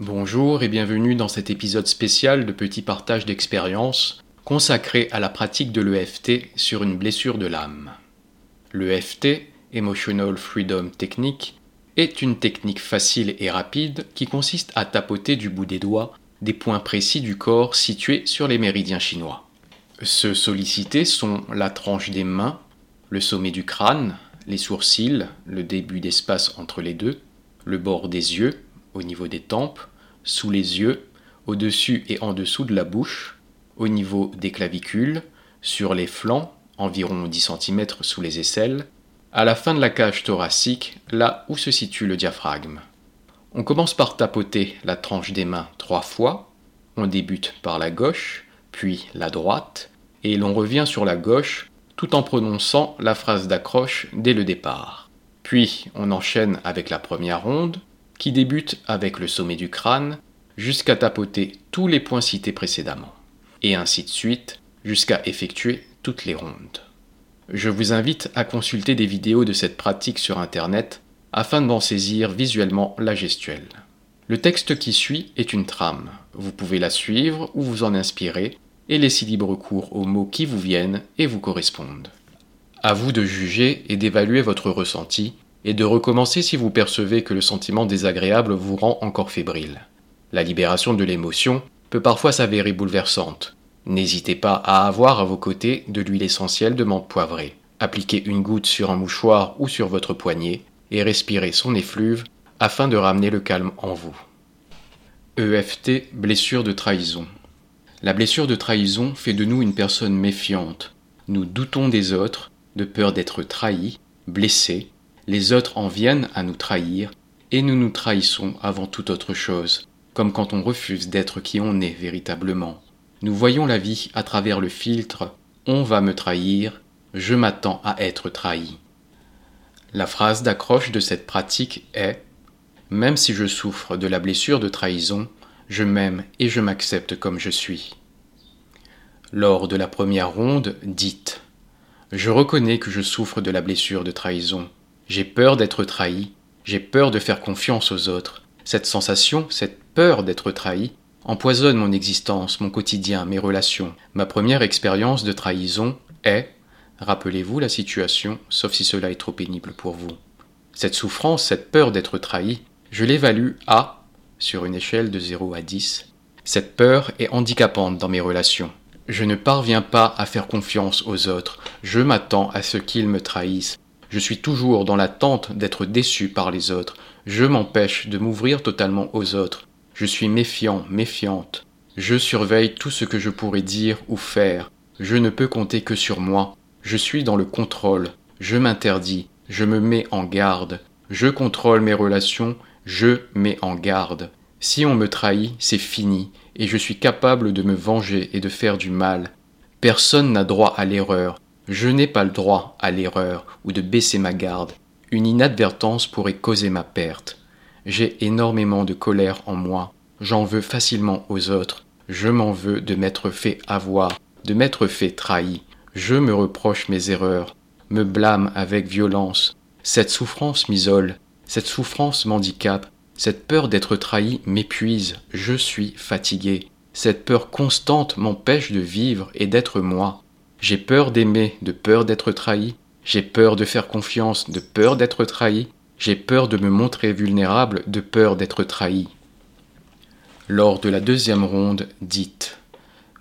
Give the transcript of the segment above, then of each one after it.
Bonjour et bienvenue dans cet épisode spécial de Petit Partage d'expérience consacré à la pratique de l'EFT sur une blessure de l'âme. L'EFT, Emotional Freedom Technique, est une technique facile et rapide qui consiste à tapoter du bout des doigts des points précis du corps situés sur les méridiens chinois. Ceux sollicités sont la tranche des mains, le sommet du crâne, les sourcils, le début d'espace entre les deux, le bord des yeux, au niveau des tempes, sous les yeux, au-dessus et en dessous de la bouche, au niveau des clavicules, sur les flancs, environ 10 cm sous les aisselles, à la fin de la cage thoracique, là où se situe le diaphragme. On commence par tapoter la tranche des mains trois fois. On débute par la gauche, puis la droite, et l'on revient sur la gauche tout en prononçant la phrase d'accroche dès le départ. Puis on enchaîne avec la première ronde, qui débute avec le sommet du crâne, jusqu'à tapoter tous les points cités précédemment, et ainsi de suite, jusqu'à effectuer toutes les rondes. Je vous invite à consulter des vidéos de cette pratique sur Internet afin d'en saisir visuellement la gestuelle. Le texte qui suit est une trame. Vous pouvez la suivre ou vous en inspirer et laisser libre cours aux mots qui vous viennent et vous correspondent. À vous de juger et d'évaluer votre ressenti et de recommencer si vous percevez que le sentiment désagréable vous rend encore fébrile. La libération de l'émotion peut parfois s'avérer bouleversante. N'hésitez pas à avoir à vos côtés de l'huile essentielle de menthe poivrée. Appliquez une goutte sur un mouchoir ou sur votre poignet et respirez son effluve afin de ramener le calme en vous. EFT, blessure de trahison. La blessure de trahison fait de nous une personne méfiante. Nous doutons des autres, de peur d'être trahis, blessés. Les autres en viennent à nous trahir, et nous nous trahissons avant toute autre chose, comme quand on refuse d'être qui on est véritablement. Nous voyons la vie à travers le filtre On va me trahir, je m'attends à être trahi. La phrase d'accroche de cette pratique est Même si je souffre de la blessure de trahison, je m'aime et je m'accepte comme je suis. Lors de la première ronde, dites Je reconnais que je souffre de la blessure de trahison. J'ai peur d'être trahi, j'ai peur de faire confiance aux autres. Cette sensation, cette peur d'être trahi, empoisonne mon existence, mon quotidien, mes relations. Ma première expérience de trahison est Rappelez-vous la situation, sauf si cela est trop pénible pour vous. Cette souffrance, cette peur d'être trahi, je l'évalue à, sur une échelle de 0 à 10. Cette peur est handicapante dans mes relations. Je ne parviens pas à faire confiance aux autres. Je m'attends à ce qu'ils me trahissent. Je suis toujours dans l'attente d'être déçu par les autres. Je m'empêche de m'ouvrir totalement aux autres. Je suis méfiant, méfiante. Je surveille tout ce que je pourrais dire ou faire. Je ne peux compter que sur moi. Je suis dans le contrôle, je m'interdis, je me mets en garde, je contrôle mes relations, je mets en garde. Si on me trahit, c'est fini, et je suis capable de me venger et de faire du mal. Personne n'a droit à l'erreur, je n'ai pas le droit à l'erreur ou de baisser ma garde. Une inadvertance pourrait causer ma perte. J'ai énormément de colère en moi, j'en veux facilement aux autres, je m'en veux de m'être fait avoir, de m'être fait trahi. Je me reproche mes erreurs, me blâme avec violence. Cette souffrance m'isole, cette souffrance m'handicape, cette peur d'être trahi m'épuise, je suis fatigué. Cette peur constante m'empêche de vivre et d'être moi. J'ai peur d'aimer, de peur d'être trahi. J'ai peur de faire confiance, de peur d'être trahi. J'ai peur de me montrer vulnérable, de peur d'être trahi. Lors de la deuxième ronde, dites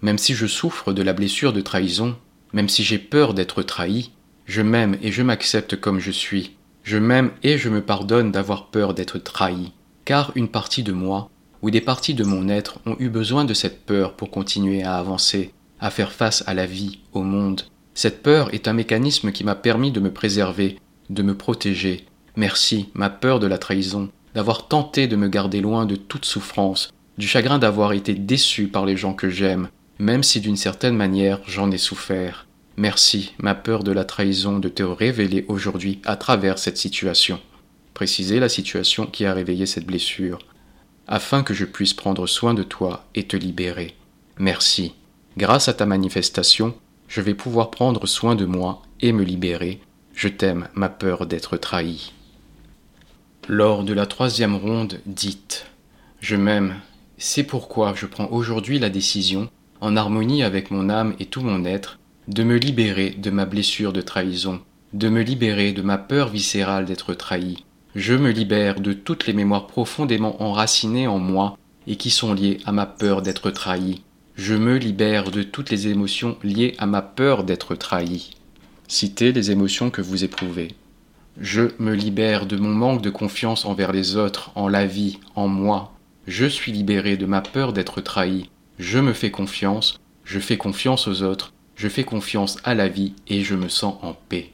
Même si je souffre de la blessure de trahison, même si j'ai peur d'être trahi, je m'aime et je m'accepte comme je suis. Je m'aime et je me pardonne d'avoir peur d'être trahi. Car une partie de moi, ou des parties de mon être, ont eu besoin de cette peur pour continuer à avancer, à faire face à la vie, au monde. Cette peur est un mécanisme qui m'a permis de me préserver, de me protéger. Merci, ma peur de la trahison, d'avoir tenté de me garder loin de toute souffrance, du chagrin d'avoir été déçu par les gens que j'aime, même si d'une certaine manière j'en ai souffert. Merci, ma peur de la trahison, de te révéler aujourd'hui à travers cette situation. Préciser la situation qui a réveillé cette blessure, afin que je puisse prendre soin de toi et te libérer. Merci. Grâce à ta manifestation, je vais pouvoir prendre soin de moi et me libérer. Je t'aime, ma peur d'être trahi. Lors de la troisième ronde, dites Je m'aime. C'est pourquoi je prends aujourd'hui la décision, en harmonie avec mon âme et tout mon être, de me libérer de ma blessure de trahison, de me libérer de ma peur viscérale d'être trahi. Je me libère de toutes les mémoires profondément enracinées en moi et qui sont liées à ma peur d'être trahi. Je me libère de toutes les émotions liées à ma peur d'être trahi. Citez les émotions que vous éprouvez. Je me libère de mon manque de confiance envers les autres, en la vie, en moi. Je suis libéré de ma peur d'être trahi. Je me fais confiance, je fais confiance aux autres, je fais confiance à la vie et je me sens en paix.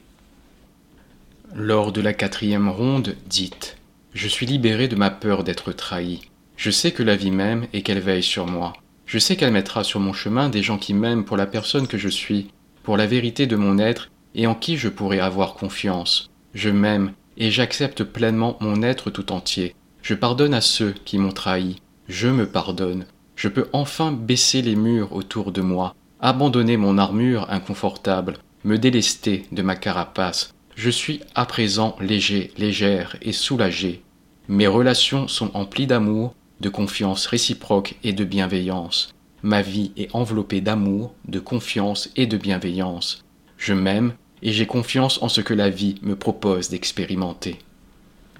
Lors de la quatrième ronde, dites Je suis libéré de ma peur d'être trahi. Je sais que la vie m'aime et qu'elle veille sur moi. Je sais qu'elle mettra sur mon chemin des gens qui m'aiment pour la personne que je suis, pour la vérité de mon être et en qui je pourrai avoir confiance. Je m'aime et j'accepte pleinement mon être tout entier. Je pardonne à ceux qui m'ont trahi. Je me pardonne. Je peux enfin baisser les murs autour de moi, abandonner mon armure inconfortable, me délester de ma carapace, je suis à présent léger, légère et soulagé. Mes relations sont emplies d'amour, de confiance réciproque et de bienveillance. Ma vie est enveloppée d'amour, de confiance et de bienveillance. Je m'aime et j'ai confiance en ce que la vie me propose d'expérimenter.